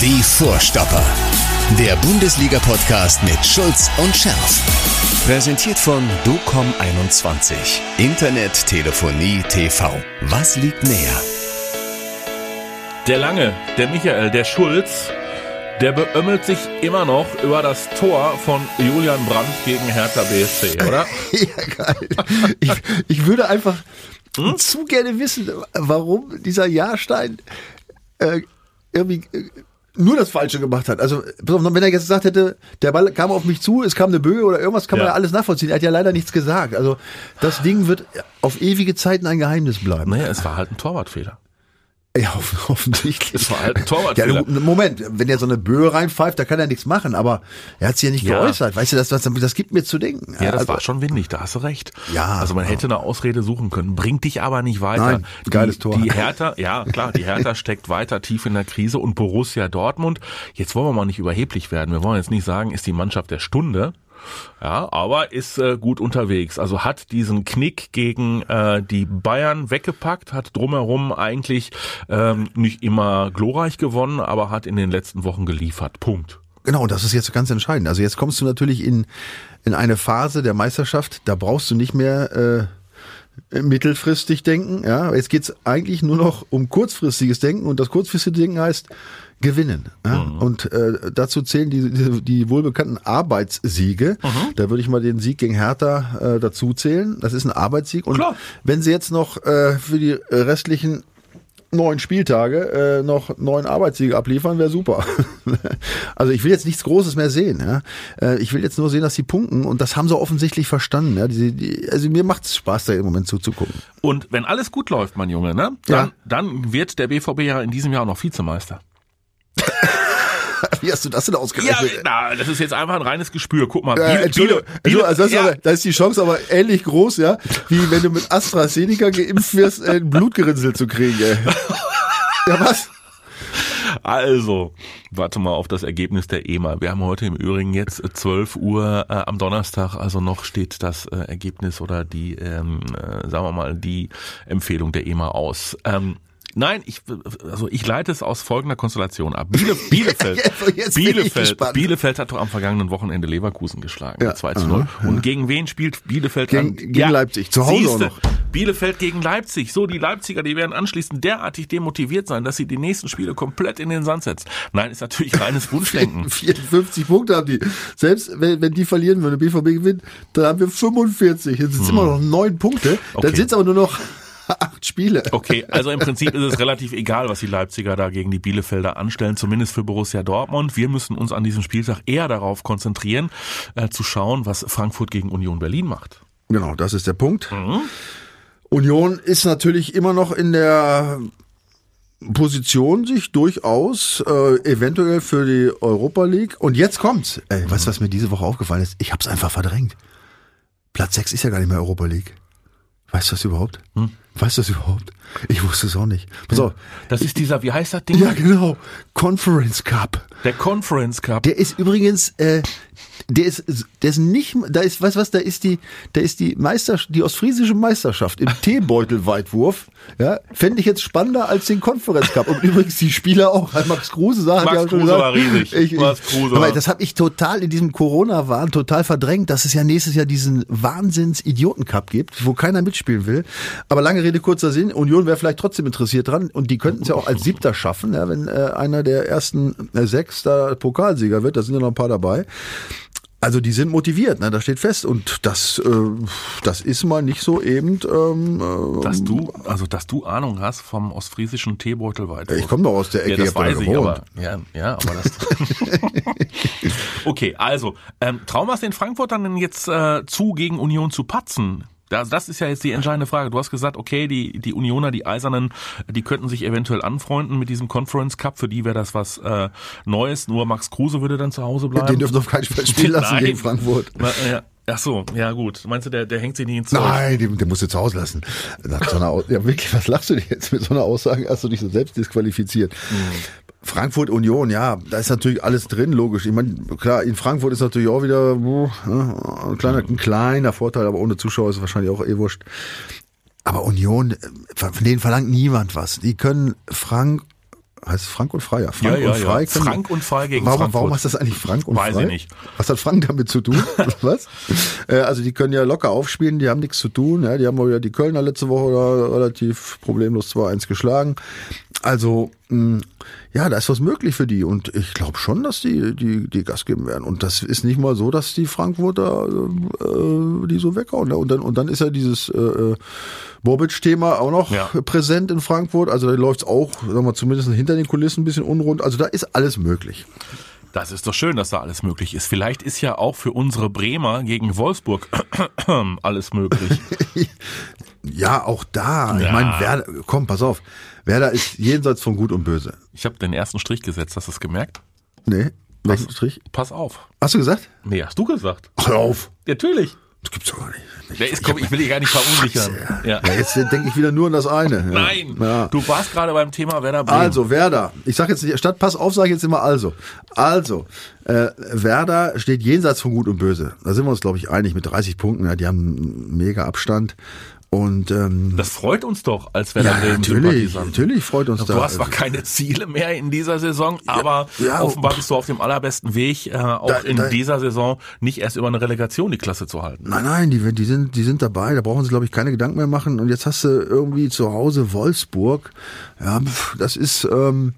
Die Vorstopper. Der Bundesliga-Podcast mit Schulz und Scherf. Präsentiert von DOCOM21. Internet, Telefonie, TV. Was liegt näher? Der Lange, der Michael, der Schulz, der beömmelt sich immer noch über das Tor von Julian Brandt gegen Hertha BSC, oder? ja, geil. Ich, ich würde einfach hm? zu gerne wissen, warum dieser Jahrstein äh, irgendwie äh, nur das Falsche gemacht hat. Also, wenn er jetzt gesagt hätte, der Ball kam auf mich zu, es kam eine Böe oder irgendwas, kann ja. man ja alles nachvollziehen. Er hat ja leider nichts gesagt. Also, das Ding wird auf ewige Zeiten ein Geheimnis bleiben. Naja, es war halt ein Torwartfehler. Ja, offensichtlich. Das war halt ein Torwartfehler. Ja, Moment, wenn er so eine Böe reinpfeift, da kann er nichts machen, aber er hat sich ja nicht ja. geäußert. Weißt du, das, das, das gibt mir zu denken. Ja, das also, war schon windig, da hast du recht. Ja. Also man hätte eine Ausrede suchen können, bringt dich aber nicht weiter. Nein, geiles die, Tor. Die Hertha, ja klar, die Hertha steckt weiter tief in der Krise und Borussia Dortmund, jetzt wollen wir mal nicht überheblich werden, wir wollen jetzt nicht sagen, ist die Mannschaft der Stunde, ja, aber ist äh, gut unterwegs. Also hat diesen Knick gegen äh, die Bayern weggepackt, hat drumherum eigentlich ähm, nicht immer glorreich gewonnen, aber hat in den letzten Wochen geliefert. Punkt. Genau, das ist jetzt ganz entscheidend. Also jetzt kommst du natürlich in, in eine Phase der Meisterschaft, da brauchst du nicht mehr äh, mittelfristig denken. Ja, jetzt geht's eigentlich nur noch um kurzfristiges Denken und das kurzfristige Denken heißt, gewinnen. Ja? Mhm. Und äh, dazu zählen die, die, die wohlbekannten Arbeitssiege. Mhm. Da würde ich mal den Sieg gegen Hertha äh, dazu zählen. Das ist ein Arbeitssieg. Und Klar. wenn sie jetzt noch äh, für die restlichen neun Spieltage äh, noch neun Arbeitssiege abliefern, wäre super. also ich will jetzt nichts Großes mehr sehen. Ja? Äh, ich will jetzt nur sehen, dass sie punkten und das haben sie offensichtlich verstanden. Ja? Die, die, also mir macht es Spaß, da im Moment zuzugucken. Und wenn alles gut läuft, mein Junge, ne, dann, ja. dann wird der BVB ja in diesem Jahr auch noch Vizemeister. Wie hast du das denn ausgerechnet? Ja, na, das ist jetzt einfach ein reines Gespür. Guck mal, Biele, Biele, Biele, also das ja. aber, da ist die Chance aber ähnlich groß, ja, wie wenn du mit AstraZeneca geimpft wirst, ein Blutgerinnsel zu kriegen. Ey. Ja, was? Also, warte mal auf das Ergebnis der EMA. Wir haben heute im Übrigen jetzt 12 Uhr äh, am Donnerstag, also noch steht das äh, Ergebnis oder die, ähm, äh, sagen wir mal, die Empfehlung der EMA aus. Ähm, Nein, ich, also ich leite es aus folgender Konstellation ab. Biele, Bielefeld, jetzt Bielefeld, Bielefeld hat doch am vergangenen Wochenende Leverkusen geschlagen. Ja. 2 zu 0. Aha, Und gegen wen spielt Bielefeld gegen, Gegen ja, Leipzig, zu Hause siehste, noch. Bielefeld gegen Leipzig. So, die Leipziger, die werden anschließend derartig demotiviert sein, dass sie die nächsten Spiele komplett in den Sand setzen. Nein, ist natürlich reines Wunschdenken. 54 Punkte haben die. Selbst wenn, wenn die verlieren würden, der BVB gewinnt, dann haben wir 45. Jetzt sind es hm. immer noch neun Punkte. Okay. Dann sind es aber nur noch acht Spiele. Okay, also im Prinzip ist es relativ egal, was die Leipziger da gegen die Bielefelder anstellen, zumindest für Borussia Dortmund. Wir müssen uns an diesem Spieltag eher darauf konzentrieren, äh, zu schauen, was Frankfurt gegen Union Berlin macht. Genau, das ist der Punkt. Mhm. Union ist natürlich immer noch in der Position sich durchaus äh, eventuell für die Europa League. Und jetzt kommt's. Ey, weißt du, was mir diese Woche aufgefallen ist? Ich hab's einfach verdrängt. Platz 6 ist ja gar nicht mehr Europa League. Weißt du das überhaupt? Hm? Weißt du das überhaupt? Ich wusste es auch nicht. Pass auf. Das ist dieser, wie heißt das Ding? Ja, genau. Conference Cup. Der Conference Cup. Der ist übrigens, äh, der ist, der ist nicht, da ist, weißt du was, da ist die, da ist die Meister, die ostfriesische Meisterschaft im Teebeutelweitwurf, ja, fände ich jetzt spannender als den Conference Cup. Und übrigens die Spieler auch, Max Kruse sagt, Max Kruse gesagt, war riesig. Ich, ich, Max Kruse. Aber das habe ich total in diesem Corona-Wahn total verdrängt, dass es ja nächstes Jahr diesen Wahnsinns-Idioten-Cup gibt, wo keiner mitspielen will. Aber lange Rede, kurzer Sinn, Union wäre vielleicht trotzdem interessiert dran und die könnten es ja auch als Siebter schaffen, ja, wenn äh, einer der ersten äh, sechs da Pokalsieger wird, da sind ja noch ein paar dabei. Also die sind motiviert, ne? das steht fest. Und das, äh, das ist mal nicht so eben. Ähm, äh, dass du, also dass du Ahnung hast vom ostfriesischen Teebeutel weiter. Ich komme doch aus der Ecke. Ja, das weiß ich, aber, ja, ja, aber das. okay, also ähm, wir es den Frankfurtern denn jetzt äh, zu, gegen Union zu patzen? Das, das ist ja jetzt die entscheidende Frage. Du hast gesagt, okay, die, die Unioner, die Eisernen, die könnten sich eventuell anfreunden mit diesem Conference Cup. Für die wäre das was äh, Neues. Nur Max Kruse würde dann zu Hause bleiben. Den dürfen auf keinen Fall spielen lassen Nein. gegen Frankfurt. Ja. Ach so, ja gut. Meinst du, der, der hängt sich nicht ins Zeug? Nein, den, den musst du zu Hause lassen. Nach so einer, ja wirklich, was lachst du dir jetzt mit so einer Aussage? Hast du dich so selbst disqualifiziert? Mhm. Frankfurt Union, ja, da ist natürlich alles drin, logisch. Ich meine, klar, in Frankfurt ist natürlich auch wieder ein, kleiner, ein kleiner Vorteil, aber ohne Zuschauer ist es wahrscheinlich auch eh wurscht. Aber Union, von denen verlangt niemand was. Die können Frank heißt Frank und Frei? Ja, Frank Ja, ja, und Frei. ja. Frank und Frei gegen warum, Frankfurt. Warum heißt das eigentlich Frank und Weiß Frei? ich nicht. Was hat Frank damit zu tun? Was? Äh, also die können ja locker aufspielen, die haben nichts zu tun. Ja, die haben wohl ja die Kölner letzte Woche relativ problemlos 2-1 geschlagen. Also ja, da ist was möglich für die und ich glaube schon, dass die, die die Gas geben werden. Und das ist nicht mal so, dass die Frankfurter äh, die so weghauen. Ne? Und dann und dann ist ja dieses äh, äh, Bobic-Thema auch noch Ja. präsent in Frankfurt. Also da läuft's auch, sagen wir zumindest hinter den Kulissen ein bisschen unrund. Also da ist alles möglich. Das ist doch schön, dass da alles möglich ist. Vielleicht ist ja auch für unsere Bremer gegen Wolfsburg alles möglich. Ja, auch da. Ich Ja. meine, Werder, komm, pass auf. Werder ist jenseits von Gut und Böse. Ich habe den ersten Strich gesetzt, hast du es gemerkt? Nee, welchen Strich? Pass auf. Hast du gesagt? Nee, hast du gesagt. Hör auf. Natürlich. Das gibt's doch gar nicht. Der ist, komm, ich will dich gar nicht verunsichern. Ja. Ja, jetzt denke ich wieder nur an das eine. Ja. Nein, du warst gerade beim Thema Werder Bremen. Also, Werder. Ich sag jetzt nicht, statt Pass auf, sage ich jetzt immer also. Also, äh, Werder steht jenseits von Gut und Böse. Da sind wir uns, glaube ich, einig mit 30 Punkten. Ja, die haben einen mega Abstand. Und ähm, Das freut uns doch als Werder ja, Bremen natürlich, natürlich freut uns Du da. hast zwar keine Ziele mehr in dieser Saison, aber ja, offenbar bist du auf dem allerbesten Weg, äh, auch Da- in da- dieser Saison nicht erst über eine Relegation die Klasse zu halten. Nein, nein, die, die, sind, die sind dabei, da brauchen sie, glaube ich, keine Gedanken mehr machen. Und jetzt hast du irgendwie zu Hause Wolfsburg. Ja, das ist, ähm,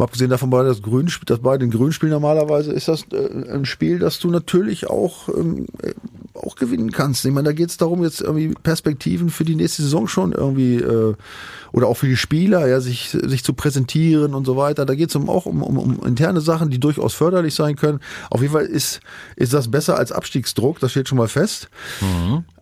mal abgesehen davon, bei das Grün, dass bei den Grünspielen normalerweise ist das äh, ein Spiel, das du natürlich auch, ähm, äh, auch gewinnen kannst. Ich meine, da geht es darum, jetzt irgendwie Perspektiven für die nächste Saison schon irgendwie äh, oder auch für die Spieler, ja, sich, sich zu präsentieren und so weiter. Da geht es um, auch um, um, um interne Sachen, die durchaus förderlich sein können. Auf jeden Fall ist, ist das besser als Abstiegsdruck, das steht schon mal fest.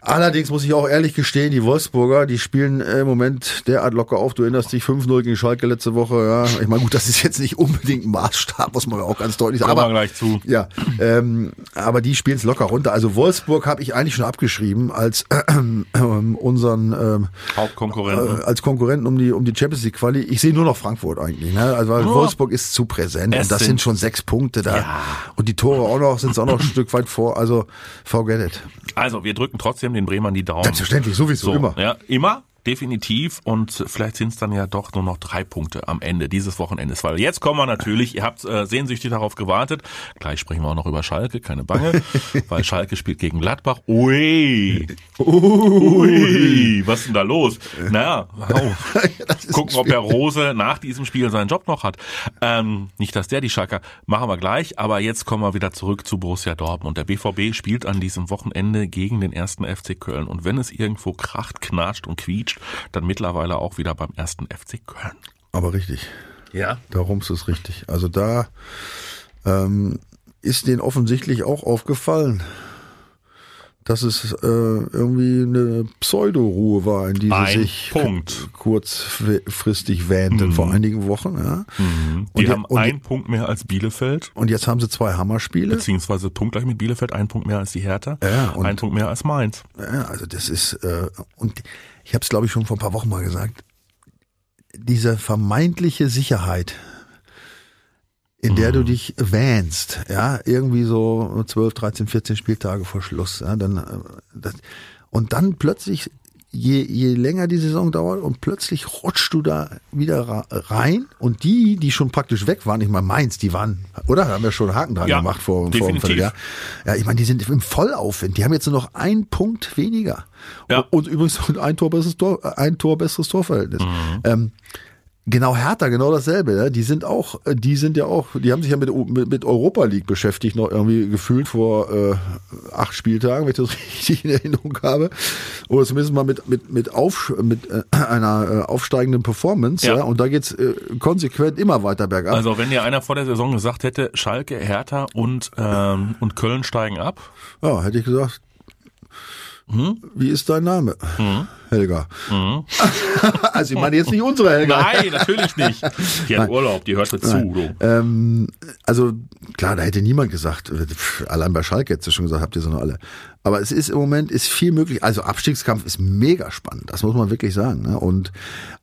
Allerdings muss ich auch ehrlich gestehen, die Wolfsburger, die spielen äh, im Moment derart locker auf. Du erinnerst dich 5-0 gegen Schalke letzte Woche. Ja, ich meine, gut, das ist jetzt nicht unbedingt ein Maßstab, muss man auch ganz deutlich sagen. Aber, gleich zu. ja, ähm, aber die spielen es locker runter. Also Wolfsburg habe ich eigentlich schon abgeschrieben als äh, ähm, unseren ähm, Hauptkonkurrenten. äh, als Konkurrenten um die um die Champions League Quali. Ich sehe nur noch Frankfurt eigentlich. Ne? Also Ja. Wolfsburg ist zu präsent Es und das sind- sind schon sechs Punkte da Ja. und die Tore auch noch sind auch noch ein Stück weit vor. Also forget it. Also, wir drücken trotzdem den Bremern die Daumen. Selbstverständlich, sowieso So, immer. Ja, immer, definitiv. Und vielleicht sind es dann ja doch nur noch drei Punkte am Ende dieses Wochenendes. Weil jetzt kommen wir natürlich, ihr habt äh, sehnsüchtig darauf gewartet. Gleich sprechen wir auch noch über Schalke, keine Bange. weil Schalke spielt gegen Gladbach. Ui, ui, was ist denn da los? Naja, ist gucken, ob der Rose nach diesem Spiel seinen Job noch hat. Ähm, nicht, dass der die Schalker machen wir gleich, aber jetzt kommen wir wieder zurück zu Borussia Dortmund. Der BVB spielt an diesem Wochenende gegen den ersten FC Köln und wenn es irgendwo kracht, knatscht und quietscht, dann mittlerweile auch wieder beim ersten FC Köln. Aber richtig. Ja. Darum ist es richtig. Also da ähm, ist denen offensichtlich auch aufgefallen, dass es äh, irgendwie eine Pseudo-Ruhe war, in die sie Ein sich Punkt. kurzfristig wähnten vor einigen Wochen. Ja. Die Und- haben und- einen Punkt mehr als Bielefeld, Und jetzt haben sie zwei Hammerspiele. beziehungsweise punktgleich mit Bielefeld, einen Punkt mehr als die Hertha, Ja, und- einen Punkt mehr als Mainz. Ja, also das ist, äh, und ich habe es, glaube ich, schon vor ein paar Wochen mal gesagt, diese vermeintliche Sicherheit, in der du dich wähnst, ja, irgendwie so 12, 13, 14 Spieltage vor Schluss, ja, dann, äh, das, und dann plötzlich, je, je länger die Saison dauert und plötzlich rutschst du da wieder rein und die, die schon praktisch weg waren, ich meine Mainz, die waren, oder? Da haben wir schon einen Haken dran Ja, gemacht vor, vor definitiv. Vierteljahr. Ja, ich meine, die sind im Vollaufwind. Die haben jetzt nur noch einen Punkt weniger. Ja. Und übrigens ein Tor besseres Tor, ein Tor besseres Torverhältnis. Ähm, genau Hertha, genau dasselbe. Ne? Die sind auch, äh, die sind ja auch, die haben sich ja mit, mit, mit Europa League beschäftigt, noch irgendwie gefühlt vor äh, acht Spieltagen, wenn ich das richtig in Erinnerung habe. Oder zumindest mal mit, mit, mit, auf, mit äh, einer äh, aufsteigenden Performance. Ja. Ja. Und da geht's äh, konsequent immer weiter bergab. Also wenn dir einer vor der Saison gesagt hätte, Schalke, Hertha und, ähm, und Köln steigen ab, Ja, hätte ich gesagt. Hm? Wie ist dein Name? Helga. also ich meine jetzt nicht unsere Helga. Nein, natürlich nicht. Die hat Urlaub, die hörte zu. Du. Ähm, also klar, da hätte niemand gesagt, äh, allein bei Schalke hättest du schon gesagt, habt ihr so noch alle. Aber es ist im Moment ist viel möglich. Also Abstiegskampf ist mega spannend, das muss man wirklich sagen. Ne? Und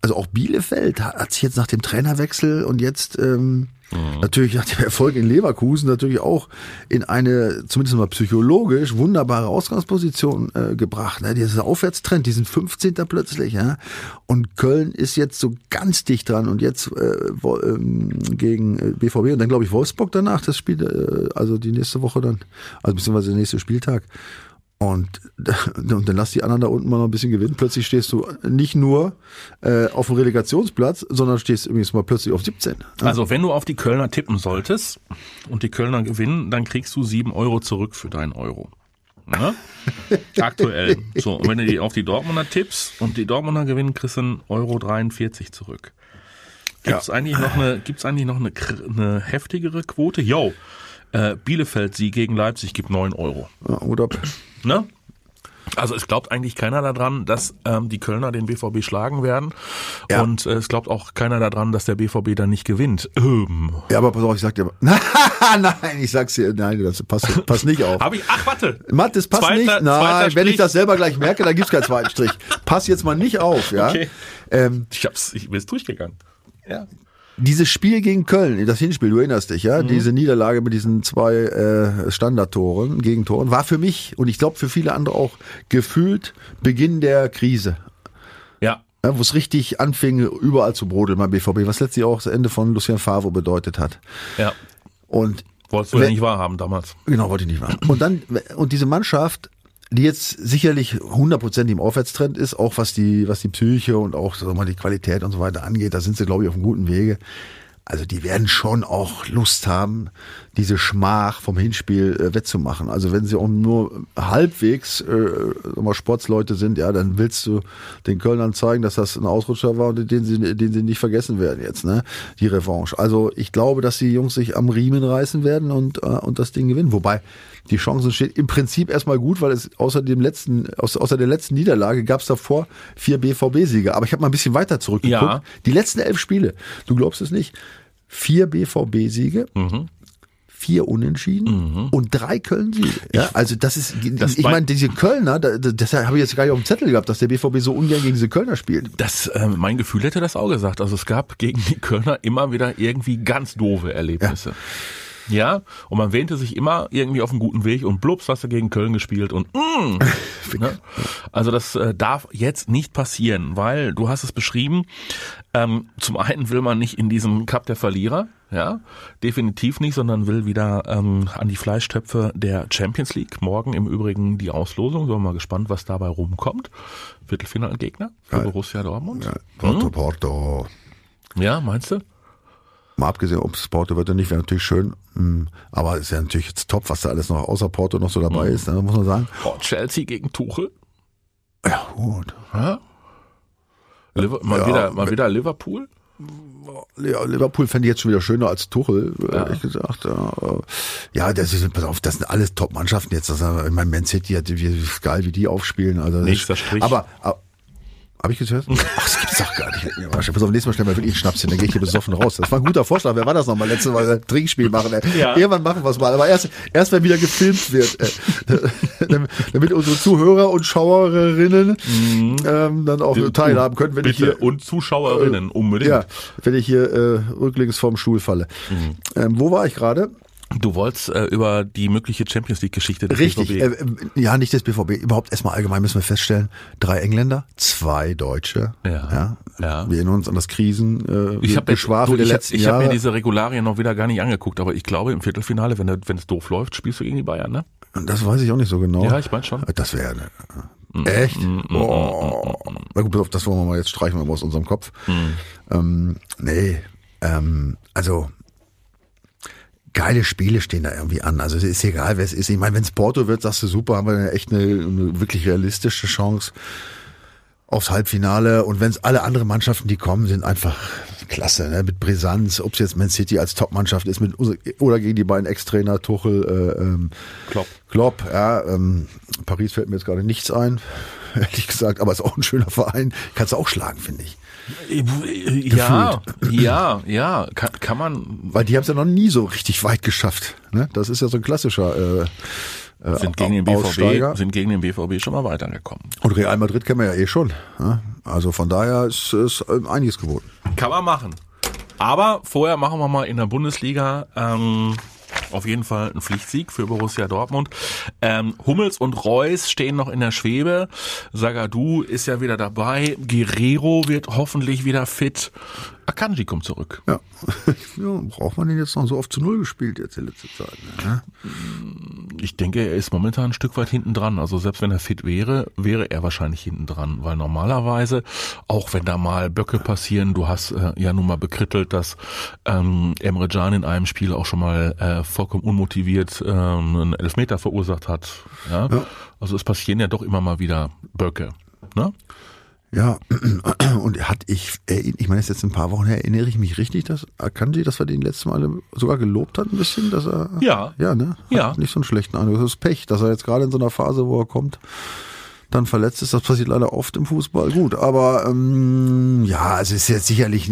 also auch Bielefeld hat, hat sich jetzt nach dem Trainerwechsel und jetzt ähm, Mhm. Natürlich hat der Erfolg in Leverkusen natürlich auch in eine, zumindest mal psychologisch, wunderbare Ausgangsposition äh, gebracht. Ne? Dieser Aufwärtstrend, die sind 15. plötzlich. Ja? Und Köln ist jetzt so ganz dicht dran und jetzt äh, wo, ähm, gegen BVB und dann glaube ich Wolfsburg danach, das Spiel, äh, also die nächste Woche dann, also beziehungsweise der nächste Spieltag. Und, und dann lass die anderen da unten mal noch ein bisschen gewinnen. Plötzlich stehst du nicht nur äh, auf dem Relegationsplatz, sondern stehst übrigens mal plötzlich auf 17. Also wenn du auf die Kölner tippen solltest und die Kölner gewinnen, dann kriegst du sieben Euro zurück für deinen Euro. Ja? Aktuell. So, und wenn du die auf die Dortmunder tippst und die Dortmunder gewinnen, kriegst du einen Euro 43 zurück. Gibt's ja. eigentlich noch eine, gibt's eigentlich noch eine, eine heftigere Quote? Yo, äh, Bielefeld-Sieg gegen Leipzig gibt neun Euro. Ja, oder? Ne? Also es glaubt eigentlich keiner daran, dass ähm, die Kölner den BVB schlagen werden. Ja. Und äh, es glaubt auch keiner daran, dass der BVB dann nicht gewinnt. Ähm. Ja, aber pass auf, ich sag dir. nein, ich sag's dir, nein, das passt, passt nicht auf. Hab ich, ach, warte. Matt, das passt zweiter, nicht. Nein, wenn ich das selber gleich merke, dann gibt's keinen zweiten Strich. Pass jetzt mal nicht auf, ja. Okay. Ähm, ich hab's, ich bin jetzt durchgegangen. Ja. Dieses Spiel gegen Köln, das Hinspiel, du erinnerst dich, ja, mhm. diese Niederlage mit diesen zwei äh, Standardtoren, Gegentoren, war für mich und ich glaube für viele andere auch gefühlt Beginn der Krise. Ja. ja Wo es richtig anfing, überall zu brodeln beim BVB, was letztlich auch das Ende von Lucien Favre bedeutet hat. Ja. Und Wolltest du ja nicht wahrhaben damals. Genau, wollte ich nicht wahrhaben. Und dann, und diese Mannschaft die jetzt sicherlich 100% im Aufwärtstrend ist, auch was die, was die Psyche und auch so mal die Qualität und so weiter angeht. Da sind sie, glaube ich, auf einem guten Wege. Also die werden schon auch Lust haben, diese Schmach vom Hinspiel äh, wettzumachen. Also wenn sie auch nur halbwegs äh, mal Sportsleute sind, ja, dann willst du den Kölnern zeigen, dass das ein Ausrutscher war und den sie, den sie nicht vergessen werden jetzt, ne? Die Revanche. Also ich glaube, dass die Jungs sich am Riemen reißen werden und, äh, und das Ding gewinnen. Wobei die Chancen steht im Prinzip erstmal gut, weil es außer dem letzten, außer, außer der letzten Niederlage gab es davor vier BVB-Siege. Aber ich habe mal ein bisschen weiter zurückgeguckt. Ja. Die letzten elf Spiele, du glaubst es nicht, vier BVB-Siege. Mhm vier Unentschieden mhm. und drei Köln-Siege. Ja, also das ist, das ich meine, diese Kölner, das habe ich jetzt gar nicht auf dem Zettel gehabt, dass der BVB so ungern gegen diese Kölner spielt. Das, äh, mein Gefühl hätte das auch gesagt. Also es gab gegen die Kölner immer wieder irgendwie ganz doofe Erlebnisse. Ja. Ja, und man wähnte sich immer irgendwie auf einem guten Weg und blups, hast du gegen Köln gespielt und mm, ne? Also das äh, darf jetzt nicht passieren, weil du hast es beschrieben, ähm, zum einen will man nicht in diesem Cup der Verlierer, ja, definitiv nicht, sondern will wieder ähm, an die Fleischtöpfe der Champions League. Morgen im Übrigen die Auslosung, sind wir mal gespannt, was dabei rumkommt. Viertelfinalgegner für ja. Borussia Dortmund. Ja, Porto, hm? Porto. Ja, meinst du? Mal abgesehen, ob es Porto wird oder nicht, wäre natürlich schön. Hm, aber ist ja natürlich jetzt top, was da alles noch außer Porto noch so dabei mhm. ist, ne, muss man sagen. Oh, Chelsea gegen Tuchel. Ja, gut. Ja? Mal, ja, wieder, mal wieder Liverpool? Ja, Liverpool fände ich jetzt schon wieder schöner als Tuchel, ja. ehrlich gesagt. Ja, das ist, pass auf, das sind alles Top-Mannschaften jetzt. Also, ich meine, Man City hat wie, geil, wie die aufspielen. Also, Nächster Strich. Aber, aber habe ich gehört? Ach, das gibt's doch gar nicht. Pass auf, nächstes Mal stellen wir wirklich einen Schnaps hin, dann gehe ich hier besoffen raus. Das war ein guter Vorschlag. Wer war das nochmal? Letztes Mal ein Trinkspiel machen. Ey. Ja. Irgendwann machen wir es mal. Aber erst, erst wenn wieder gefilmt wird. Äh, damit unsere Zuhörer und Schauerinnen mhm. ähm, dann auch teilhaben können, wenn Bitte. ich hier. Und Zuschauerinnen, unbedingt. Ja, wenn ich hier äh, rücklings vorm Stuhl falle. Mhm. Ähm, wo war ich gerade? Du wolltest äh, über die mögliche Champions League Geschichte des Richtig, BVB. Äh, äh, ja, nicht des BVB. Überhaupt erstmal allgemein müssen wir feststellen, drei Engländer, zwei Deutsche. Ja. ja. ja. Wir erinnern uns an das Krisen äh, ich hab Geschwafel der letzten ich. Ich habe mir diese Regularien noch wieder gar nicht angeguckt, aber ich glaube im Viertelfinale, wenn wenn es doof läuft, spielst du gegen die Bayern, ne? Das weiß ich auch nicht so genau. Ja, ich meine schon. Das wäre mm, Echt? Mm, mm, oh. Na gut, das wollen wir mal jetzt streichen wir mal aus unserem Kopf. Ähm, nee, ähm, also geile Spiele stehen da irgendwie an. Also es ist egal, wer es ist. Ich meine, wenn es Porto wird, sagst du super, haben wir echt eine, eine wirklich realistische Chance aufs Halbfinale. Und wenn es alle anderen Mannschaften, die kommen, sind einfach klasse, ne? mit Brisanz, ob es jetzt Man City als Top-Mannschaft ist, mit oder gegen die beiden Ex-Trainer Tuchel, äh, ähm, Klopp. Klopp, ja, ähm, Paris fällt mir jetzt gerade nichts ein, ehrlich gesagt, aber ist auch ein schöner Verein. Kannst du auch schlagen, finde ich. Ja, ja, ja, kann, kann man. Weil die haben es ja noch nie so richtig weit geschafft. Ne? Das ist ja so ein klassischer. Äh, äh sind gegen, den BVB, sind gegen den BVB schon mal weitergekommen. Und Real Madrid kennen wir ja eh schon. Ne? Also von daher ist, ist einiges geboten. Kann man machen. Aber vorher machen wir mal in der Bundesliga ähm, auf jeden Fall ein Pflichtsieg für Borussia Dortmund. Ähm, Hummels und Reus stehen noch in der Schwebe. Sagadu ist ja wieder dabei. Guerrero wird hoffentlich wieder fit. Akanji kommt zurück. Ja. ja. Braucht man den jetzt noch so oft zu Null gespielt jetzt in letzter Zeit? Ne? Ich denke, er ist momentan ein Stück weit hinten dran. Also selbst wenn er fit wäre, wäre er wahrscheinlich hinten dran. Weil normalerweise, auch wenn da mal Böcke passieren, du hast äh, ja nun mal bekrittelt, dass ähm, Emre Can in einem Spiel auch schon mal äh, vollkommen unmotiviert ähm, einen Elfmeter verursacht hat. Ja? ja? Also es passieren ja doch immer mal wieder Böcke. Ne? Ja, und hat ich, ich meine, jetzt ein paar Wochen her, erinnere ich mich richtig, dass Akanji, dass wir den letzten Mal sogar gelobt hat ein bisschen, dass er, ja, ja, ne, hat ja, nicht so einen schlechten Eindruck. Das ist Pech, dass er jetzt gerade in so einer Phase, wo er kommt, dann verletzt ist. Das passiert leider oft im Fußball. Gut, aber ähm, ja, es ist jetzt sicherlich,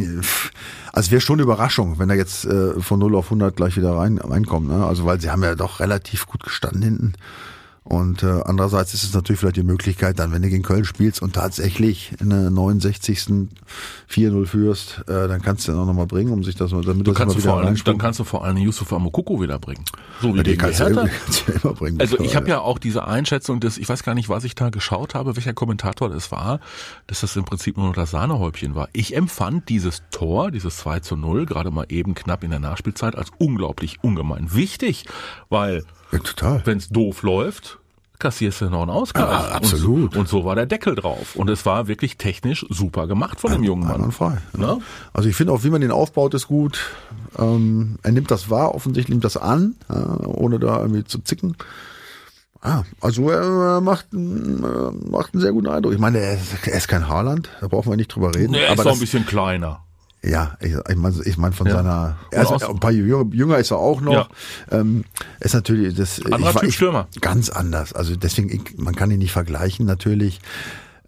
also wäre schon eine Überraschung, wenn er jetzt äh, von 0 auf 100 gleich wieder rein reinkommt. Ne? Also weil sie haben ja doch relativ gut gestanden hinten. Und äh, andererseits ist es natürlich vielleicht die Möglichkeit, dann, wenn du gegen Köln spielst und tatsächlich in der 69. 4-0 führst, äh, dann kannst du den auch nochmal bringen, um sich das damit du das kannst mal du vor allem, Dann kannst du vor allem Yusuf Amokoko wieder bringen. So wie ja, den kannst du, Hertha. immer, kannst du immer bringen. Also ich habe ja auch diese Einschätzung, dass ich weiß gar nicht, was ich da geschaut habe, welcher Kommentator das war, dass das im Prinzip nur noch das Sahnehäubchen war. Ich empfand dieses Tor, dieses 2 zu 0, gerade mal eben knapp in der Nachspielzeit, als unglaublich ungemein wichtig, weil ja, total. wenn es doof läuft, kassierst du noch einen Ausgleich. Ja, absolut. Und, und, so war der Deckel drauf. Und es war wirklich technisch super gemacht von dem jungen Mann. Einwandfrei. Ja. Also ich finde auch, wie man den aufbaut, ist gut. Ähm, er nimmt das wahr, offensichtlich nimmt das an, äh, ohne da irgendwie zu zicken. Ah, also er macht, äh, macht einen sehr guten Eindruck. Ich meine, er ist, er ist kein Haarland, da brauchen wir nicht drüber reden. Nee, er aber ist das, ein bisschen kleiner. Ja, ich, ich meine ich mein von Ja. seiner, er ist, ein paar jünger, jünger ist er auch noch. Ja. Ähm, ist natürlich das Anderer ich, Typ ich, Stürmer. Ganz anders. Also deswegen, ich, man kann ihn nicht vergleichen natürlich.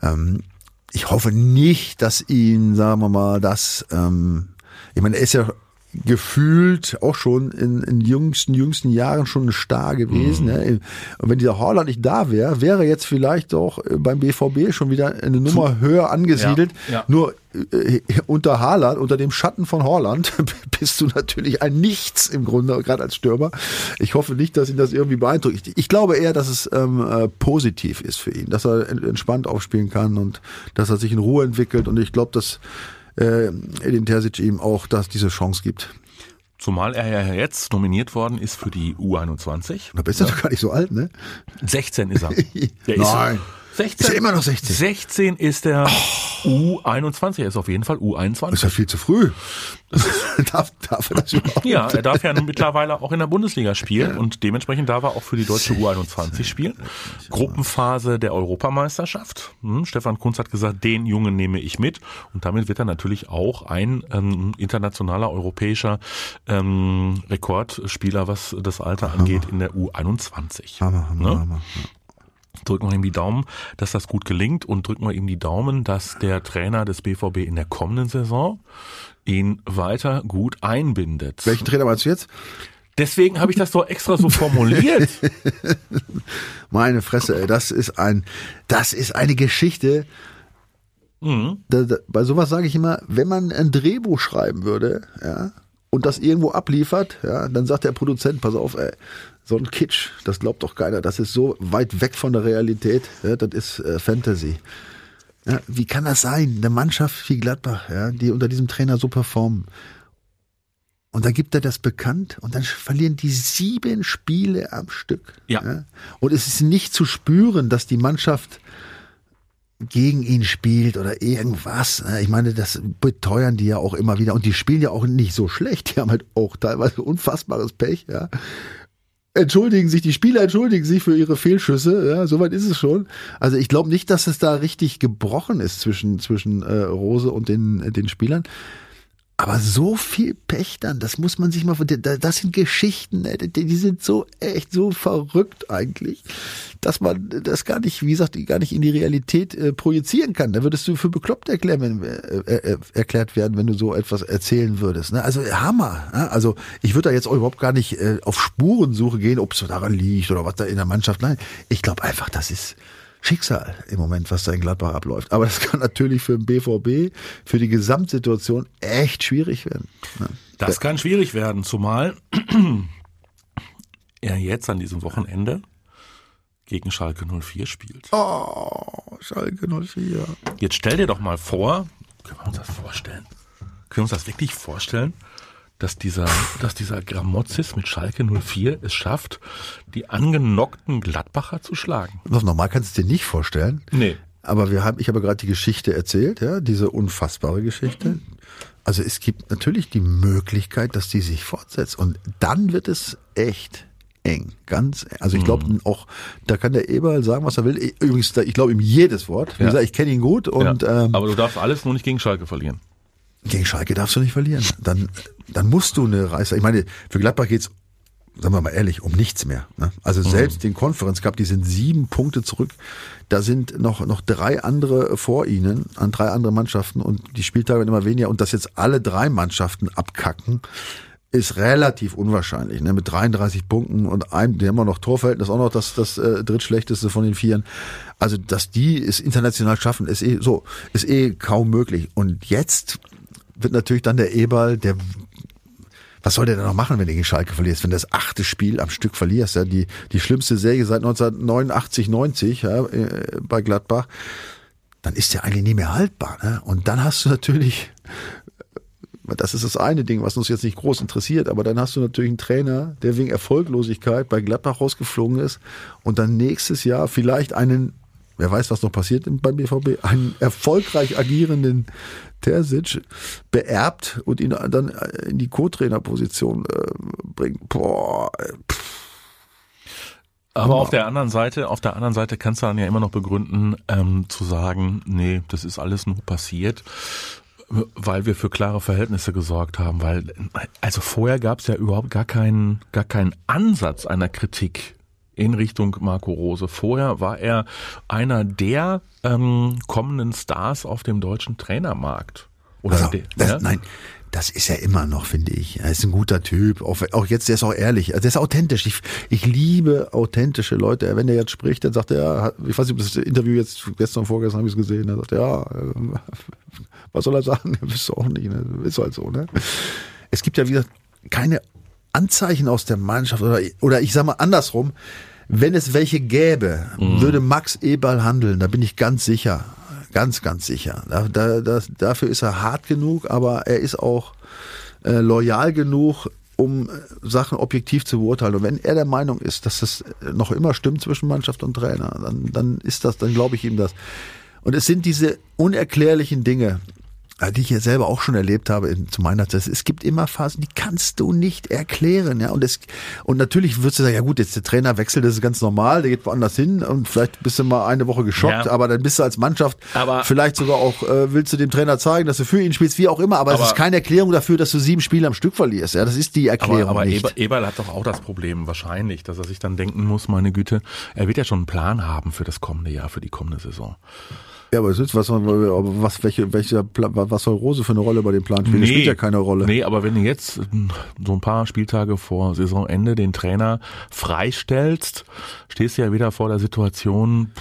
Ähm, ich hoffe nicht, dass ihn, sagen wir mal, das, ähm, ich meine, er ist ja gefühlt auch schon in, in jüngsten, jüngsten Jahren schon ein Star gewesen. Mhm. Ne? Und wenn dieser Holland nicht da wäre, wäre jetzt vielleicht auch äh, beim BVB schon wieder eine Nummer höher angesiedelt. Ja, ja. Nur äh, unter Haaland, unter dem Schatten von Holland, bist du natürlich ein Nichts im Grunde, gerade als Stürmer. Ich hoffe nicht, dass ihn das irgendwie beeindruckt. Ich, ich glaube eher, dass es ähm, äh, positiv ist für ihn, dass er en- entspannt aufspielen kann und dass er sich in Ruhe entwickelt. Und ich glaube, dass äh, Edin Terzic ihm auch das, diese Chance gibt. Zumal er ja jetzt nominiert worden ist für die U21. Da bist du doch gar nicht so alt, ne? 16 ist er. Nein. Ist 16. Ist er immer noch 16? 16 ist der U21. Er ist auf jeden Fall Ist U21. ja viel zu früh. darf, darf er das überhaupt? Ja, er darf ja nun mittlerweile auch in der Bundesliga spielen und dementsprechend darf er auch für die deutsche U21 spielen. Gruppenphase der Europameisterschaft. Hm, Stefan Kunz hat gesagt, den Jungen nehme ich mit und damit wird er natürlich auch ein ähm, internationaler europäischer ähm, Rekordspieler, was das Alter angeht, in der U21. Hammer, Hammer, Ne? Hammer. Drücken wir ihm die Daumen, dass das gut gelingt und drücken wir ihm die Daumen, dass der Trainer des BVB in der kommenden Saison ihn weiter gut einbindet. Welchen Trainer meinst du jetzt? Deswegen habe ich das doch extra so formuliert. Meine Fresse, ey, das ist ein, das ist eine Geschichte. Mhm. Da, da, bei sowas sage ich immer, wenn man ein Drehbuch schreiben würde, ja, und das irgendwo abliefert, ja, dann sagt der Produzent, pass auf, ey, so ein Kitsch, das glaubt doch keiner, das ist so weit weg von der Realität, ja, das ist äh, Fantasy. Ja, wie kann das sein? Eine Mannschaft wie Gladbach, ja, die unter diesem Trainer so performen. Und dann gibt er das bekannt und dann verlieren die sieben Spiele am Stück. Ja. Und es ist nicht zu spüren, dass die Mannschaft gegen ihn spielt oder irgendwas. ne? Ich meine, das beteuern die ja auch immer wieder. Und die spielen ja auch nicht so schlecht. Die haben halt auch teilweise unfassbares Pech, ja. Entschuldigen sich, die Spieler entschuldigen sich für ihre Fehlschüsse, ja, soweit ist es schon. Also ich glaube nicht, dass es da richtig gebrochen ist zwischen, zwischen äh, Rose und den, den Spielern. Aber so viel Pech dann, das muss man sich mal, da- das sind Geschichten, die, sind so echt so verrückt eigentlich, dass man das gar nicht, wie gesagt, gar nicht in die Realität äh, projizieren kann. Da würdest du für bekloppt erklären, wenn, äh, äh, erklärt werden, wenn du so etwas erzählen würdest. Ne? Also Hammer. Ne? Also ich würde da jetzt auch überhaupt gar nicht äh, auf Spurensuche gehen, ob es daran liegt oder was da in der Mannschaft. Nein, ich glaube einfach, das ist Schicksal im Moment, was da in Gladbach abläuft. Aber das kann natürlich für den BVB, für die Gesamtsituation echt schwierig werden. Das kann schwierig werden, zumal er jetzt an diesem Wochenende gegen Schalke 04 spielt. Oh, Schalke 04. Jetzt stell dir doch mal vor, können wir uns das vorstellen? Können wir uns das wirklich vorstellen? Dass dieser, dass dieser Gramozis mit Schalke 04 es schafft, die angenockten Gladbacher zu schlagen. Normal kannst du dir nicht vorstellen. Nee. Aber wir haben, ich habe gerade die Geschichte erzählt, ja, diese unfassbare Geschichte. Also es gibt natürlich die Möglichkeit, dass die sich fortsetzt und dann wird es echt eng, ganz. Also ich glaube mhm. auch, da kann der Eberl sagen, was er will. Übrigens, ich glaube ihm jedes Wort. Wie ja. gesagt, ich kenne ihn gut und. Ja. Ähm, Aber du darfst alles nur nicht gegen Schalke verlieren. Gegen Schalke darfst du nicht verlieren. Dann, dann musst du eine Reißer. Ich meine, für Gladbach geht's, sagen wir mal ehrlich, um nichts mehr. Ne? Also mhm. selbst den Conference Cup, die sind sieben Punkte zurück. Da sind noch, noch drei andere vor ihnen, an drei andere Mannschaften und die Spieltage werden immer weniger und dass jetzt alle drei Mannschaften abkacken, ist relativ unwahrscheinlich. Ne? Mit 33 Punkten und einem, die haben wir noch Torverhältnis, auch noch das, das äh, drittschlechteste von den Vieren. Also, dass die es international schaffen, ist eh so, ist eh kaum möglich. Und jetzt wird natürlich dann der Eberl, der was soll der denn noch machen, wenn du gegen Schalke verlierst? Wenn du das achte Spiel am Stück verlierst, ja, die, die schlimmste Serie seit 1989, 90 ja, äh, bei Gladbach, dann ist der eigentlich nie mehr haltbar. Ne? Und dann hast du natürlich, das ist das eine Ding, was uns jetzt nicht groß interessiert, aber dann hast du natürlich einen Trainer, der wegen Erfolglosigkeit bei Gladbach rausgeflogen ist und dann nächstes Jahr vielleicht einen wer weiß, was noch passiert beim BVB, einen erfolgreich agierenden Terzic beerbt und ihn dann in die Co-Trainer-Position äh, bringt. Boah, pff. Aber auf der anderen Seite, auf der anderen Seite kannst du dann ja immer noch begründen, ähm, zu sagen, nee, das ist alles nur passiert, weil wir für klare Verhältnisse gesorgt haben. Weil, also vorher gab es ja überhaupt gar keinen, gar keinen Ansatz einer Kritik in Richtung Marco Rose. Vorher war er einer der ähm, kommenden Stars auf dem deutschen Trainermarkt. Oder also, das, ja? Nein, das ist er immer noch, finde ich. Er ist ein guter Typ. Auch, auch jetzt, der ist auch ehrlich. Also der ist authentisch. Ich, ich liebe authentische Leute. Wenn der jetzt spricht, dann sagt er, ich weiß nicht, ob das Interview jetzt gestern, vorgestern habe ich es gesehen, er sagt, ja, äh, was soll er sagen? Er wisst auch nicht. Ne? Ist halt so, ne? Es gibt ja wieder keine Anzeichen aus der Mannschaft oder, oder ich sage mal andersrum, wenn es welche gäbe, mhm. würde Max Eberl handeln, da bin ich ganz sicher. Ganz, ganz sicher. Da, da, das, dafür ist er hart genug, aber er ist auch äh, loyal genug, um äh, Sachen objektiv zu beurteilen. Und wenn er der Meinung ist, dass das noch immer stimmt zwischen Mannschaft und Trainer, dann, dann ist das, dann glaube ich ihm das. Und es sind diese unerklärlichen Dinge, die ich ja selber auch schon erlebt habe zu meiner Zeit. Es gibt immer Phasen, die kannst du nicht erklären, ja. Und es, und natürlich würdest du sagen, ja gut, jetzt der Trainer wechselt, das ist ganz normal, der geht woanders hin und vielleicht bist du mal eine Woche geschockt, ja. aber dann bist du als Mannschaft aber vielleicht sogar auch, äh, willst du dem Trainer zeigen, dass du für ihn spielst, wie auch immer, aber, aber es ist keine Erklärung dafür, dass du sieben Spiele am Stück verlierst, ja. Das ist die Erklärung. Aber, aber nicht. Eber, Eberl hat doch auch das Problem, wahrscheinlich, dass er sich dann denken muss, meine Güte, er wird ja schon einen Plan haben für das kommende Jahr, für die kommende Saison. Ja, aber was, was, was, welche, welche, was soll Rose für eine Rolle bei dem Plan spielen? Nee, spielt ja keine Rolle. Nee, aber wenn du jetzt so ein paar Spieltage vor Saisonende den Trainer freistellst, stehst du ja wieder vor der Situation,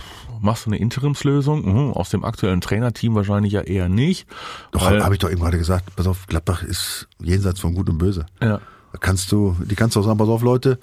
machst du eine Interimslösung, mhm, aus dem aktuellen Trainerteam wahrscheinlich ja eher nicht. Doch, habe ich doch eben gerade gesagt, pass auf, Gladbach ist jenseits von Gut und Böse. Ja. Da kannst du, die kannst du auch sagen, pass auf Leute,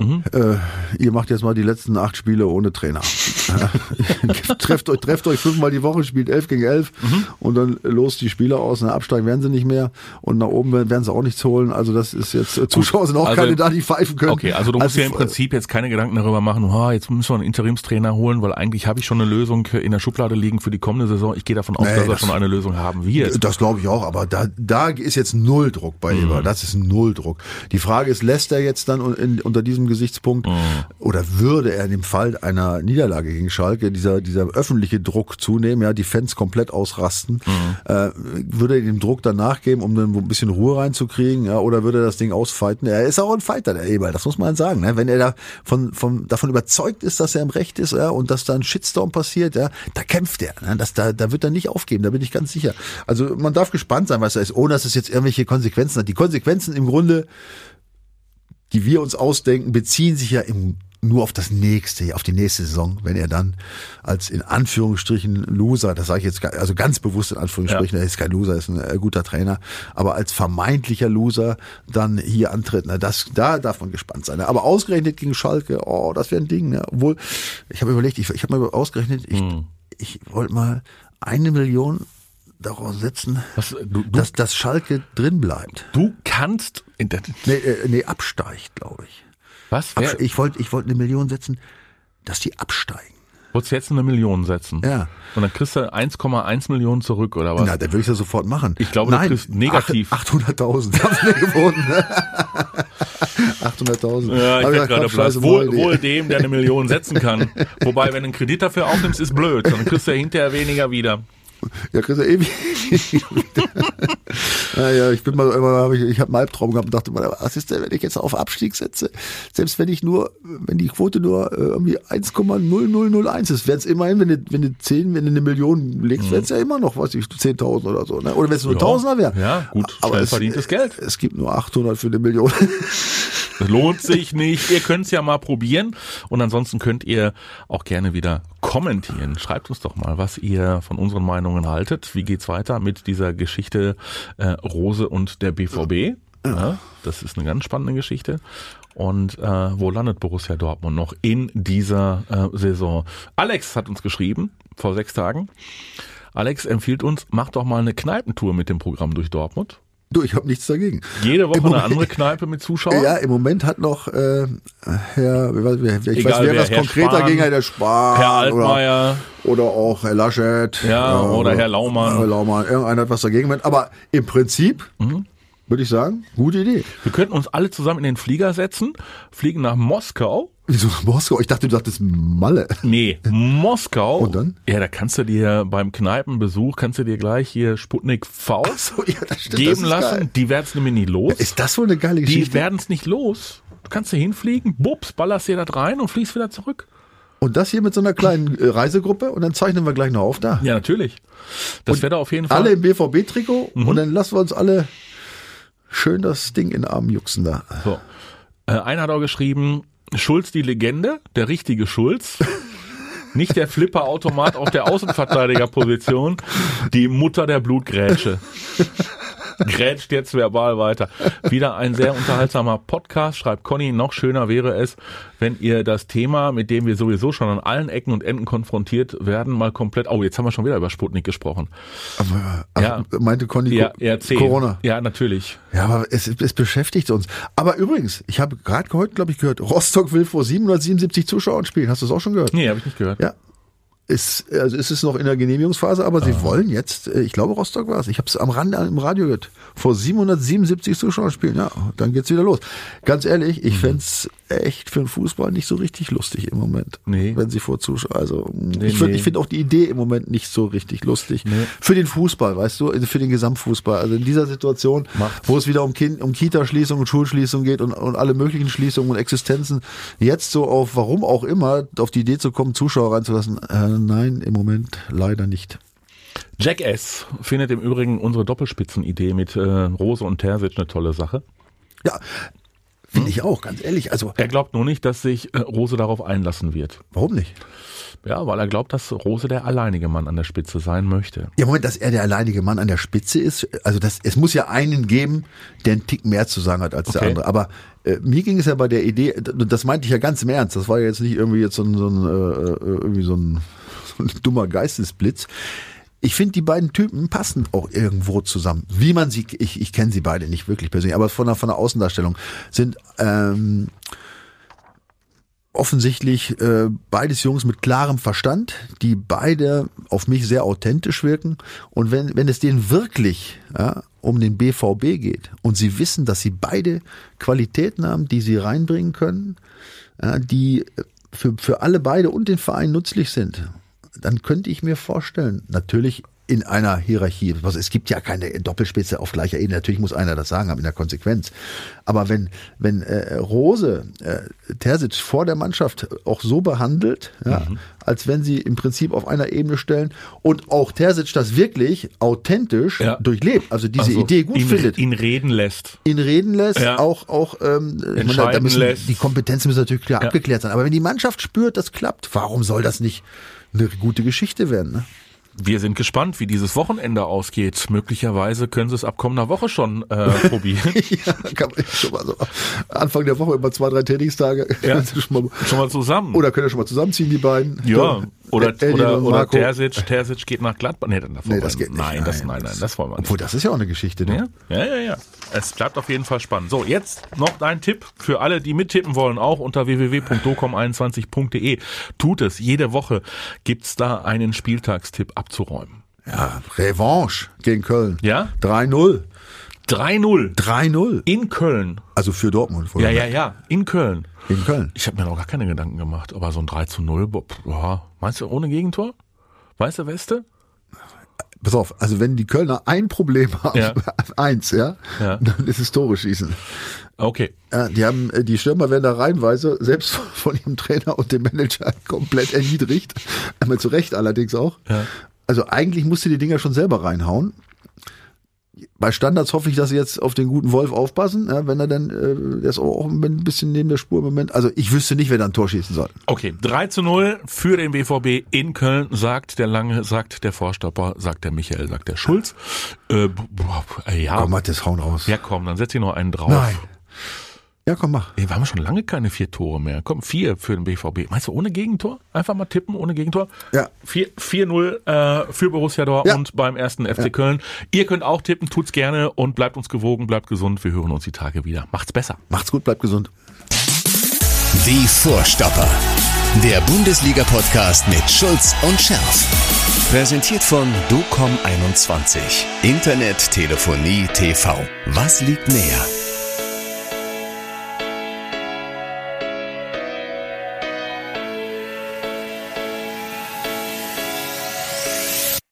Mhm. Äh, ihr macht jetzt mal die letzten acht Spiele ohne Trainer. trefft euch, trefft euch fünfmal die Woche, spielt elf gegen elf mhm. und dann los die Spieler aus. Na, absteigen werden sie nicht mehr und nach oben werden sie auch nichts holen. Also das ist jetzt, äh, Zuschauer sind auch also, keine da, die pfeifen können. Okay, also du musst also, ja im Prinzip jetzt keine Gedanken darüber machen, oh, jetzt müssen wir einen Interimstrainer holen, weil eigentlich habe ich schon eine Lösung in der Schublade liegen für die kommende Saison. Ich gehe davon aus, nee, dass er schon eine Lösung haben wird. Das glaube ich auch, aber da, da ist jetzt null Druck bei mhm. Eber. Das ist null Druck. Die Frage ist, lässt er jetzt dann in, unter diesem Gesichtspunkt mhm. oder würde er in dem Fall einer Niederlage gegen Schalke dieser, dieser öffentliche Druck zunehmen, ja, die Fans komplett ausrasten, mhm. äh, würde er dem Druck dann nachgeben, um dann ein bisschen Ruhe reinzukriegen, ja, oder würde er das Ding ausfighten? Er ist auch ein Fighter, der Eberl, das muss man sagen, ne? wenn er da von, von, davon überzeugt ist, dass er im Recht ist, ja, und dass da ein Shitstorm passiert, ja, da kämpft er, ne? das, da, da wird er nicht aufgeben, da bin ich ganz sicher. Also man darf gespannt sein, was er ist, ohne dass es jetzt irgendwelche Konsequenzen hat. Die Konsequenzen im Grunde die wir uns ausdenken, beziehen sich ja im nur auf das nächste, auf die nächste Saison, wenn er dann als in Anführungsstrichen Loser, das sage ich jetzt also ganz bewusst in Anführungsstrichen, ja. er ist kein Loser, er ist ein äh, guter Trainer, aber als vermeintlicher Loser dann hier antritt, na das, da darf man gespannt sein. Aber ausgerechnet gegen Schalke, oh, das wäre ein Ding. Ne? Obwohl, ich habe überlegt, ich, ich habe mal ausgerechnet, ich, hm. ich wollte mal eine Million daraus setzen, Was, du, du, dass, dass Schalke drin bleibt. Du kannst nee, äh, nee absteigt, glaube ich. Was? Wer? Ich wollte ich wollte eine Million setzen, dass die absteigen. Wolltest du jetzt eine Million setzen? Ja. Und dann kriegst du 1,1 Millionen zurück, oder was? Na, dann würde ich das sofort machen. Ich glaube, Nein, du kriegst negativ. 800.000 haben wir geboten. 800.000. Ja, ich hätte gerade Platz. Wohl, wohl dem, der eine Million setzen kann. Wobei, wenn du einen Kredit dafür aufnimmst, ist blöd. Dann kriegst du ja hinterher weniger wieder. Ja, kriegst du ewig. naja, ich bin mal immer, hab ich, ich habe einen Albtraum gehabt und dachte mal, was ist denn, wenn ich jetzt auf Abstieg setze? Selbst wenn ich nur, wenn die Quote nur äh, irgendwie 1,0001 ist, wäre es immerhin, wenn du, wenn du 10, wenn du eine Million legst, mhm. wäre es ja immer noch, weiß ich, 10.000 oder so. Ne? Oder wenn es nur ja. Tausender wäre. Ja, gut, aber es, verdientes Geld. Es gibt nur 800 für eine Million. lohnt sich nicht. Ihr könnt es ja mal probieren. Und ansonsten könnt ihr auch gerne wieder kommentieren. Schreibt uns doch mal, was ihr von unseren Meinungen haltet. Wie geht's weiter mit dieser Geschichte äh, Rose und der BVB? Ja, das ist eine ganz spannende Geschichte. Und äh, wo landet Borussia Dortmund noch in dieser äh, Saison? Alex hat uns geschrieben vor sechs Tagen. Alex empfiehlt uns, macht doch mal eine Kneipentour mit dem Programm durch Dortmund. Du, ich habe nichts dagegen. Jede Woche Moment, eine andere Kneipe mit Zuschauern? Ja, im Moment hat noch äh, Herr, ich Egal, weiß, wer, wer was konkreter Spahn, ging, Herr Spahn. Herr Altmaier. Oder, oder auch Herr Laschet. Ja, oder, oder Herr Laumann. Herr Laumann. Irgendeiner hat was dagegen. Aber im Prinzip mhm. würde ich sagen, gute Idee. Wir könnten uns alle zusammen in den Flieger setzen, fliegen nach Moskau Wieso Moskau? Ich dachte, du dachtest Malle. Nee, Moskau. Und dann? Ja, da kannst du dir beim Kneipenbesuch, kannst du dir gleich hier Sputnik V so, ja, das stimmt, geben das lassen. Geil. Die werden es nämlich nicht los. Ist das wohl eine geile Geschichte? Die werden es nicht los. Du kannst da hinfliegen, bups, ballerst dir da rein und fliegst wieder zurück. Und das hier mit so einer kleinen äh, Reisegruppe und dann zeichnen wir gleich noch auf da. Ja, natürlich. Das wäre da auf jeden Fall. Alle im BVB-Trikot mhm. und dann lassen wir uns alle schön das Ding in den Arm juxen da. So. Äh, einer hat auch geschrieben, Schulz die Legende, der richtige Schulz. Nicht der Flipper-Automat auf der Außenverteidigerposition, die Mutter der Blutgrätsche grätscht jetzt verbal weiter. Wieder ein sehr unterhaltsamer Podcast, schreibt Conny. Noch schöner wäre es, wenn ihr das Thema, mit dem wir sowieso schon an allen Ecken und Enden konfrontiert werden, mal komplett. Oh, jetzt haben wir schon wieder über Sputnik gesprochen. Aber, ach, ja. meinte Conny ja, RC. Corona. Ja, natürlich. Ja, aber es, es beschäftigt uns. Aber übrigens, ich habe gerade heute, glaube ich, gehört, Rostock will vor 777 Zuschauern spielen. Hast du das auch schon gehört? Nee, habe ich nicht gehört. Ja, ist, also ist es noch in der Genehmigungsphase, aber sie ah. wollen jetzt, äh, ich glaube Rostock war es, ich habe es am Rande im Radio gehört, vor 777 Zuschauern spielen, ja, dann geht's wieder los. Ganz ehrlich, ich mhm. fände echt für den Fußball nicht so richtig lustig im Moment. Nee. Wenn sie vor Zuschauern, also nee, ich, nee. ich finde auch die Idee im Moment nicht so richtig lustig. Nee. Für den Fußball, weißt du, für den Gesamtfußball. Also in dieser Situation, Macht's. wo es wieder um, kind, um Kita-Schließung und Schulschließung geht und, und alle möglichen Schließungen und Existenzen, jetzt so auf, warum auch immer, auf die Idee zu kommen, Zuschauer reinzulassen, äh, nein, im Moment leider nicht. Jackass findet im Übrigen unsere Doppelspitzenidee mit äh, Rose und Terzic eine tolle Sache. Ja, finde hm? ich auch, ganz ehrlich. Also er glaubt nur nicht, dass sich äh, Rose darauf einlassen wird. Warum nicht? Ja, weil er glaubt, dass Rose der alleinige Mann an der Spitze sein möchte. Ja, Moment, dass er der alleinige Mann an der Spitze ist. Also das, es muss ja einen geben, der einen Tick mehr zu sagen hat als okay. der andere. Aber äh, mir ging es ja bei der Idee, das meinte ich ja ganz im Ernst. Das war ja jetzt nicht irgendwie jetzt so ein, so ein äh, äh irgendwie so ein ein dummer Geistesblitz. Ich finde die beiden Typen passen auch irgendwo zusammen. Wie man sie, ich, ich kenne sie beide nicht wirklich persönlich, aber von der, von der Außendarstellung sind ähm, offensichtlich äh, beides Jungs mit klarem Verstand, die beide auf mich sehr authentisch wirken. Und wenn, wenn es denen wirklich ja, um den BVB geht und sie wissen, dass sie beide Qualitäten haben, die sie reinbringen können, ja, die für, für alle beide und den Verein nützlich sind, dann könnte ich mir vorstellen, natürlich in einer Hierarchie. Also es gibt ja keine Doppelspitze auf gleicher Ebene. Natürlich muss einer das sagen, aber in der Konsequenz. Aber wenn, wenn äh, Rose äh, Terzic vor der Mannschaft auch so behandelt, ja, mhm. als wenn sie im Prinzip auf einer Ebene stellen und auch Terzic das wirklich authentisch ja. durchlebt, also diese also Idee gut ihn, findet. Ihn reden lässt. Ihn reden lässt, ja. auch, auch ähm, meine, da müssen, lässt. die Kompetenzen müssen natürlich klar abgeklärt sein. Aber wenn die Mannschaft spürt, das klappt, warum soll das nicht eine gute Geschichte werden? Ne? Wir sind gespannt, wie dieses Wochenende ausgeht. Möglicherweise können Sie es ab kommender Woche schon äh, probieren. ja, kann man schon mal so. Anfang der Woche immer zwei, drei Trainingstage. Ja, schon, mal, schon mal zusammen. Oder können wir schon mal zusammenziehen, die beiden. Ja, oder, Eddie oder, oder Terzic, Terzic geht nach Gladbach. Nee, dann nee das geht nicht. Nein, das, nein, nein, das wollen wir nicht. Obwohl, das ist ja auch eine Geschichte, ne? Ja, ja, ja. ja. Es bleibt auf jeden Fall spannend. So, jetzt noch dein Tipp für alle, die mittippen wollen, auch unter www.docom21.de. Tut es. Jede Woche gibt's da einen Spieltagstipp abzuräumen. Ja, Revanche gegen Köln. Ja? 3-0. 3-0. 3-0. In Köln. Also für Dortmund. Ja, ja, ja. In Köln. In Köln. Ich habe mir noch gar keine Gedanken gemacht, aber so ein 3 0, boah, meinst du ohne Gegentor? Weiße Weste? Pass auf, also wenn die Kölner ein Problem haben, ja. eins, ja, ja, dann ist es Tore schießen. Okay. Ja, die haben, äh, die Stürmer werden da reihenweise, selbst von ihrem Trainer und dem Manager, komplett erniedrigt. Einmal zu Recht allerdings auch. Ja. Also eigentlich musst du die Dinger schon selber reinhauen bei Standards hoffe ich, dass sie jetzt auf den guten Wolf aufpassen, ja, wenn er dann, äh, der ist auch ein bisschen neben der Spur im Moment. Also ich wüsste nicht, wer da ein Tor schießen soll. Okay, 3 zu 0 für den BVB in Köln, sagt der Lange, sagt der Vorstopper, sagt der Michael, sagt der Schulz. Äh, boah, ja. Komm, Matthias, hauen raus. Ja, komm, dann setz hier noch einen drauf. Nein. Ja, komm, mach. Wir haben schon lange keine vier Tore mehr. Komm, vier für den BVB. Meinst du ohne Gegentor? Einfach mal tippen, ohne Gegentor? Ja. 4-0 äh, für Borussia Dortmund ja. beim ersten FC ja. Köln. Ihr könnt auch tippen, tut's gerne und bleibt uns gewogen, bleibt gesund. Wir hören uns die Tage wieder. Macht's besser. Macht's gut, bleibt gesund. Die Vorstopper. Der Bundesliga-Podcast mit Schulz und Scherf. Präsentiert von DOCOM21. Internet, Telefonie, TV. Was liegt näher?